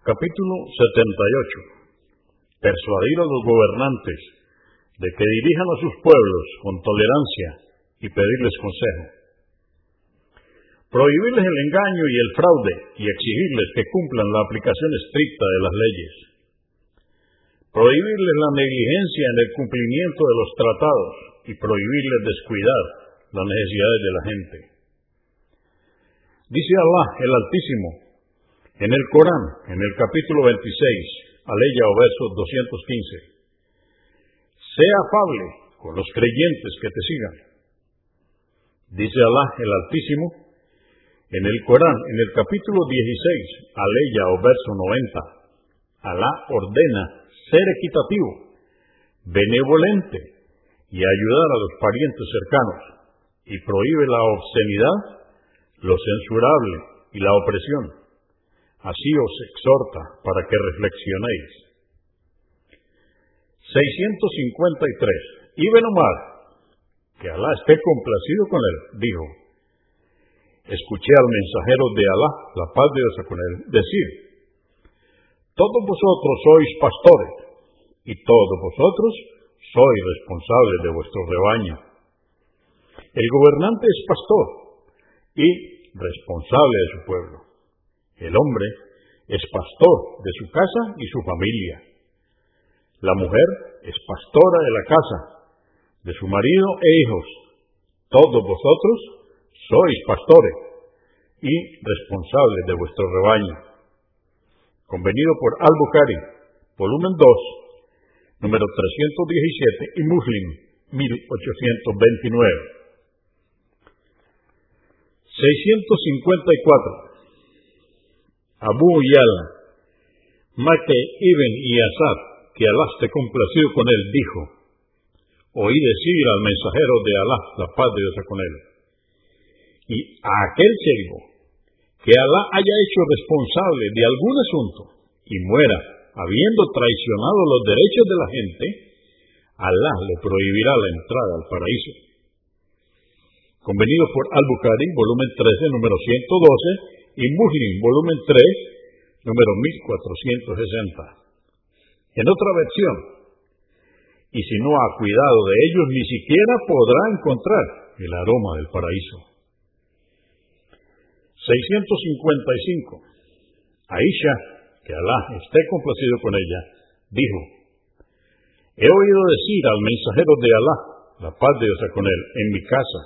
Capítulo 78. Persuadir a los gobernantes de que dirijan a sus pueblos con tolerancia y pedirles consejo. Prohibirles el engaño y el fraude y exigirles que cumplan la aplicación estricta de las leyes. Prohibirles la negligencia en el cumplimiento de los tratados y prohibirles descuidar las necesidades de la gente. Dice Allah el Altísimo en el Corán, en el capítulo 26, aleya o verso 215. Sea afable con los creyentes que te sigan. Dice Allah el Altísimo en el Corán, en el capítulo 16, aleya o verso 90. Alá ordena ser equitativo, benevolente y ayudar a los parientes cercanos y prohíbe la obscenidad, lo censurable y la opresión. Así os exhorta para que reflexionéis. 653. Ibn Omar, que Alá esté complacido con él, dijo, escuché al mensajero de Alá, la paz de Dios con él, decir, todos vosotros sois pastores y todos vosotros sois responsables de vuestro rebaño. El gobernante es pastor y responsable de su pueblo. El hombre es pastor de su casa y su familia. La mujer es pastora de la casa, de su marido e hijos. Todos vosotros sois pastores y responsables de vuestro rebaño. Convenido por Al-Bukhari, volumen 2, número 317 y Muslim, 1829. 654. Abu Yala, Mate ibn Yasar, que Alá esté complacido con él, dijo, oí decir al mensajero de Alá, la paz de Dios con él, y a aquel siervo que Alá haya hecho responsable de algún asunto y muera habiendo traicionado los derechos de la gente, Alá le prohibirá la entrada al paraíso. Convenido por Al-Bukhari, volumen 13, número 112, y Muslim, volumen 3, número 1460. En otra versión, y si no ha cuidado de ellos, ni siquiera podrá encontrar el aroma del paraíso. 655. Aisha, que Alá esté complacido con ella, dijo, He oído decir al mensajero de Alá, la paz de Dios con él, en mi casa,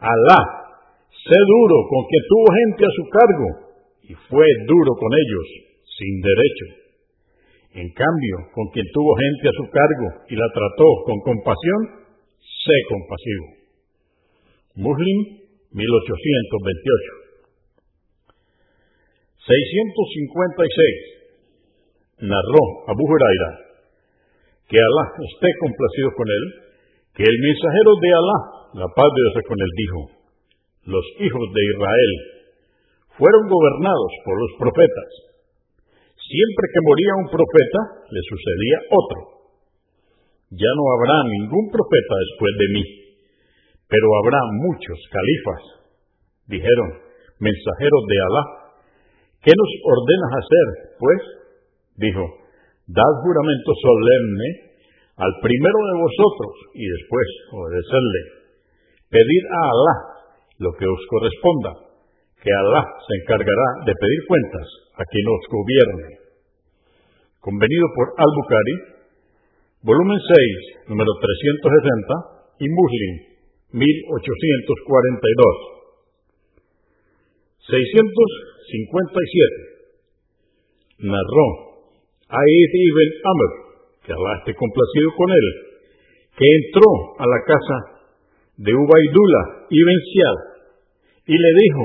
Alá, sé duro con que tuvo gente a su cargo y fue duro con ellos, sin derecho. En cambio, con quien tuvo gente a su cargo y la trató con compasión, sé compasivo. Muslim 1828. 656. Narró Abu Huraira, que Alá esté complacido con él, que el mensajero de Alá, la paz de Dios con él, dijo, los hijos de Israel fueron gobernados por los profetas. Siempre que moría un profeta, le sucedía otro. Ya no habrá ningún profeta después de mí, pero habrá muchos califas. Dijeron, mensajeros de Alá, ¿Qué nos ordenas hacer, pues? Dijo, dad juramento solemne al primero de vosotros y después obedecerle. Pedid a Alá lo que os corresponda, que Alá se encargará de pedir cuentas a quien os gobierne. Convenido por Al-Bukhari, volumen 6, número 360 y Muslim, 1842. 657. Narró Aid ibn Amr, que Alá esté complacido con él, que entró a la casa de Ubaidullah ibn Siad y le dijo,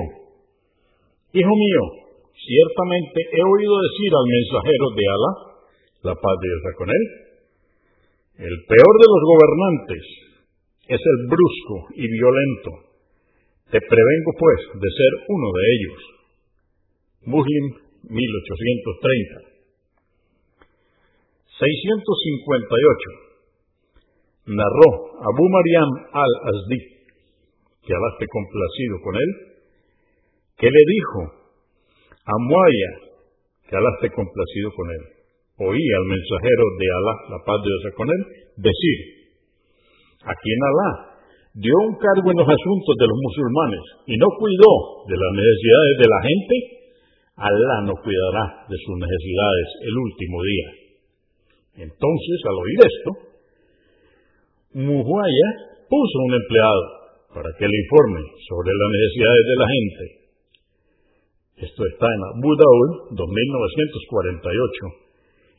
Hijo mío, ciertamente he oído decir al mensajero de Alá, la paz de Dios con él, el peor de los gobernantes es el brusco y violento. Te prevengo, pues, de ser uno de ellos. Muslim 1830. 658. Narró Abu Mariam al-Azdi, que Alá complacido con él, que le dijo a Muaya, que Alá esté complacido con él. Oí al mensajero de Alá, la paz de Dios con él, decir, a quien Alá dio un cargo en los asuntos de los musulmanes y no cuidó de las necesidades de la gente, Alá no cuidará de sus necesidades el último día. Entonces, al oír esto, Muhuaya puso un empleado para que le informe sobre las necesidades de la gente. Esto está en Abu Daud 2948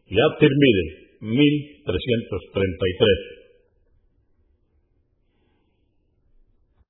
y At-Tirmidhi 1333.